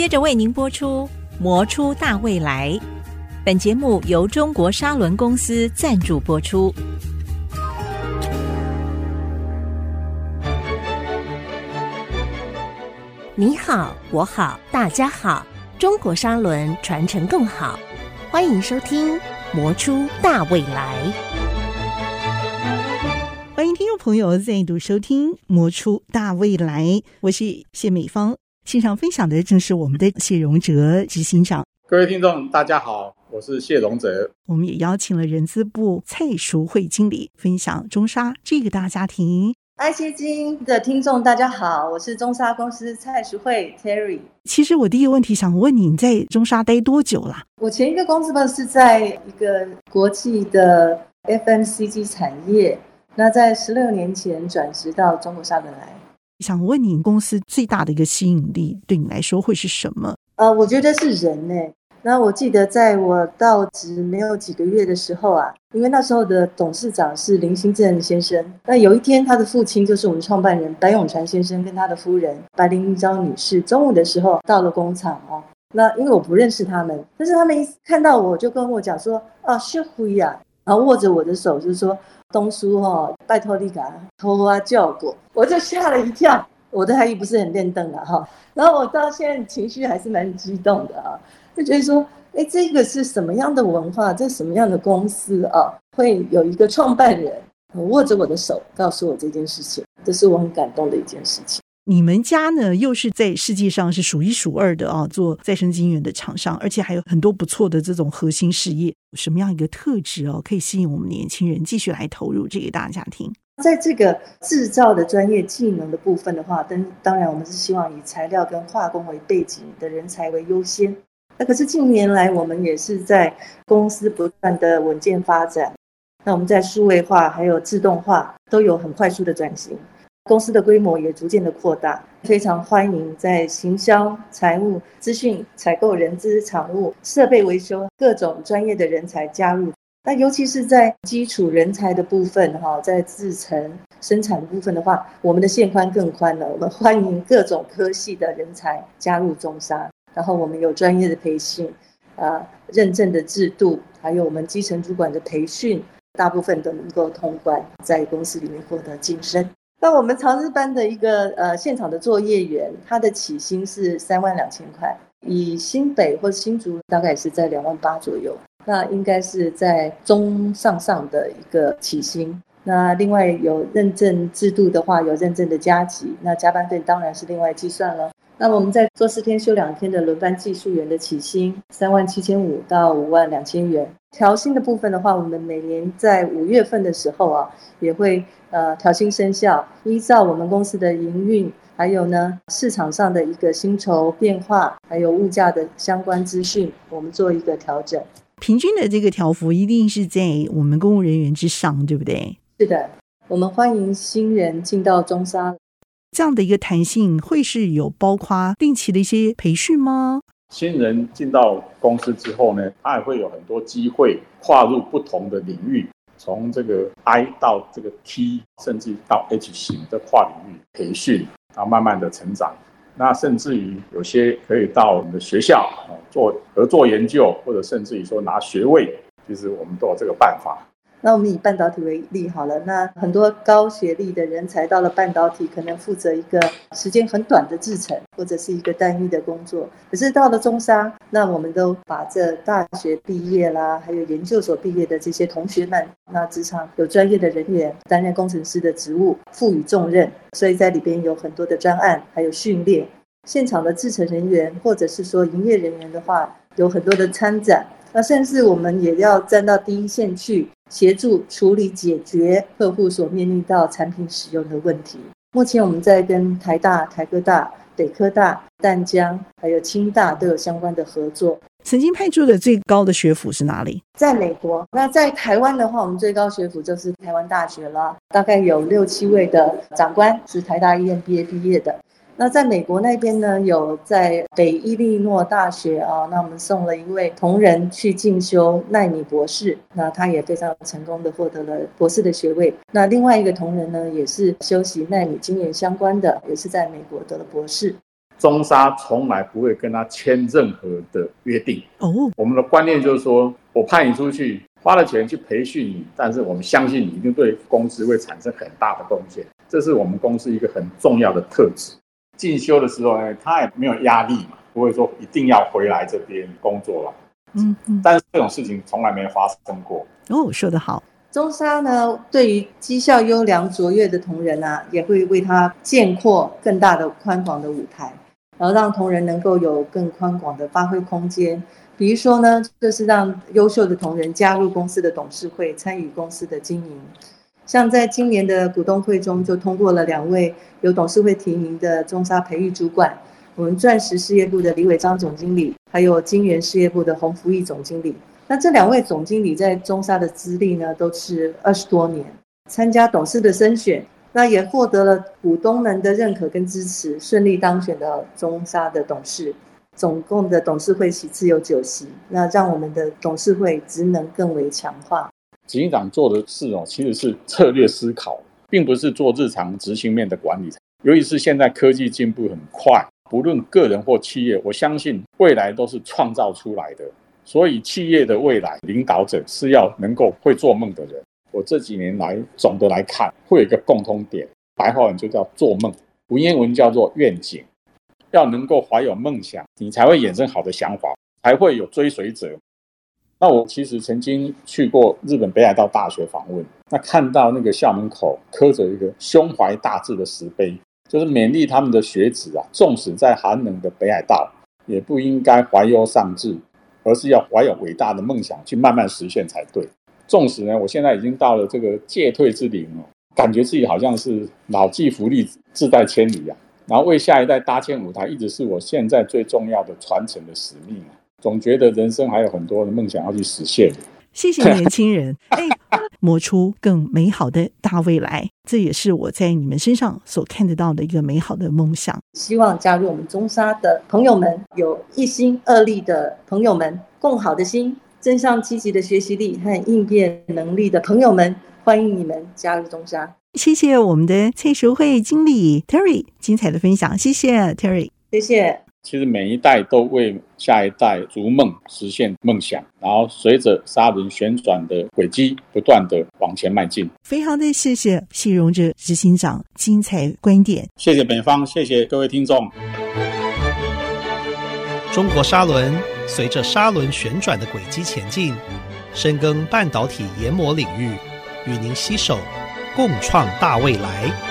接着为您播出《魔出大未来》。本节目由中国沙伦公司赞助播出。你好，我好，大家好，中国沙伦传承更好。欢迎收听《魔出大未来》。欢迎听众朋友再度收听《魔出大未来》，我是谢美芳。现场分享的正是我们的谢荣哲执行长。各位听众，大家好，我是谢荣哲。我们也邀请了人资部蔡淑慧经理分享中沙这个大家庭。爱谢金的听众，大家好，我是中沙公司蔡淑慧 Terry。其实我第一个问题想问你，你在中沙待多久了？我前一个公司吧是在一个国际的 FMCG 产业，那在十六年前转职到中国沙伦来。想问你，公司最大的一个吸引力对你来说会是什么？呃，我觉得是人呢。那我记得在我到职没有几个月的时候啊，因为那时候的董事长是林兴正先生。那有一天，他的父亲就是我们创办人白永传先生跟他的夫人白灵昭女士，中午的时候到了工厂啊。那因为我不认识他们，但是他们一看到我就跟我讲说：“啊，是辉呀！”然后握着我的手就说。东叔哈，拜托你给托啊叫过，我就吓了一跳。我的台语不是很练邓了哈，然后我到现在情绪还是蛮激动的啊，就觉得说，哎，这个是什么样的文化？这什么样的公司啊？会有一个创办人握着我的手，告诉我这件事情，这是我很感动的一件事情。你们家呢，又是在世界上是数一数二的啊，做再生资源的厂商，而且还有很多不错的这种核心事业。什么样一个特质哦，可以吸引我们年轻人继续来投入这个大家庭？在这个制造的专业技能的部分的话，当当然我们是希望以材料跟化工为背景的人才为优先。那可是近年来，我们也是在公司不断的稳健发展。那我们在数位化还有自动化都有很快速的转型。公司的规模也逐渐的扩大，非常欢迎在行销、财务、资讯、采购、人资、厂务、设备维修各种专业的人才加入。那尤其是在基础人才的部分，哈，在制成生产部分的话，我们的线宽更宽了。我们欢迎各种科系的人才加入中沙，然后我们有专业的培训，啊，认证的制度，还有我们基层主管的培训，大部分都能够通关，在公司里面获得晋升。那我们长日班的一个呃现场的作业员，他的起薪是三万两千块，以新北或新竹大概是在两万八左右，那应该是在中上上的一个起薪。那另外有认证制度的话，有认证的加急，那加班费当然是另外计算了。那我们在做四天休两天的轮班技术员的起薪三万七千五到五万两千元。调薪的部分的话，我们每年在五月份的时候啊，也会呃调薪生效，依照我们公司的营运，还有呢市场上的一个薪酬变化，还有物价的相关资讯，我们做一个调整。平均的这个调幅一定是在我们公务人员之上，对不对？是的，我们欢迎新人进到中砂，这样的一个弹性会是有包括定期的一些培训吗？新人进到公司之后呢，他也会有很多机会跨入不同的领域，从这个 I 到这个 T，甚至到 H 型的跨领域培训，然后慢慢的成长。那甚至于有些可以到我们的学校啊做合作研究，或者甚至于说拿学位，其实我们都有这个办法。那我们以半导体为例好了，那很多高学历的人才到了半导体，可能负责一个时间很短的制程，或者是一个单一的工作。可是到了中商，那我们都把这大学毕业啦，还有研究所毕业的这些同学们，那职场有专业的人员担任工程师的职务，赋予重任，所以在里边有很多的专案，还有训练。现场的制程人员或者是说营业人员的话，有很多的参展。那甚至我们也要站到第一线去协助处理解决客户所面临到产品使用的问题。目前我们在跟台大、台科大、北科大、淡江还有清大都有相关的合作。曾经派驻的最高的学府是哪里？在美国。那在台湾的话，我们最高学府就是台湾大学了，大概有六七位的长官是台大医院毕业毕业的。那在美国那边呢，有在北伊利诺大学啊，那我们送了一位同仁去进修奈米博士，那他也非常成功的获得了博士的学位。那另外一个同仁呢，也是修习奈米经验相关的，也是在美国得了博士。中沙从来不会跟他签任何的约定。哦，我们的观念就是说，我派你出去，花了钱去培训你，但是我们相信你一定对公司会产生很大的贡献，这是我们公司一个很重要的特质。进修的时候呢，他也没有压力嘛，不会说一定要回来这边工作了。嗯嗯，但是这种事情从来没有发生过。哦，说得好。中沙呢，对于绩效优良卓越的同仁啊，也会为他建扩更大的宽广的舞台，然后让同仁能够有更宽广的发挥空间。比如说呢，就是让优秀的同仁加入公司的董事会，参与公司的经营。像在今年的股东会中，就通过了两位由董事会提名的中沙培育主管，我们钻石事业部的李伟章总经理，还有金源事业部的洪福义总经理。那这两位总经理在中沙的资历呢，都是二十多年，参加董事的甄选，那也获得了股东们的认可跟支持，顺利当选了中沙的董事。总共的董事会席次有九席，那让我们的董事会职能更为强化。执行长做的事哦，其实是策略思考，并不是做日常执行面的管理。尤其是现在科技进步很快，不论个人或企业，我相信未来都是创造出来的。所以，企业的未来领导者是要能够会做梦的人。我这几年来总的来看，会有一个共通点，白话文就叫做梦，文言文叫做愿景。要能够怀有梦想，你才会衍生好的想法，才会有追随者。那我其实曾经去过日本北海道大学访问，那看到那个校门口刻着一个胸怀大志的石碑，就是勉励他们的学子啊，纵使在寒冷的北海道，也不应该怀忧丧志。而是要怀有伟大的梦想去慢慢实现才对。纵使呢，我现在已经到了这个届退之龄了，感觉自己好像是老骥伏枥，志在千里啊。然后为下一代搭建舞台，一直是我现在最重要的传承的使命啊。总觉得人生还有很多的梦想要去实现。谢谢年轻人，哎，磨出更美好的大未来，这也是我在你们身上所看得到的一个美好的梦想。希望加入我们中沙的朋友们，有一心二力的朋友们，共好的心，正向积极的学习力和应变能力的朋友们，欢迎你们加入中沙。谢谢我们的蔡淑慧经理 Terry 精彩的分享，谢谢 Terry，谢谢。其实每一代都为下一代逐梦实现梦想，然后随着砂轮旋转的轨迹不断的往前迈进。非常的谢谢谢荣哲执行长精彩观点，谢谢北方，谢谢各位听众。中国砂轮随着砂轮旋转的轨迹前进，深耕半导体研磨领域，与您携手共创大未来。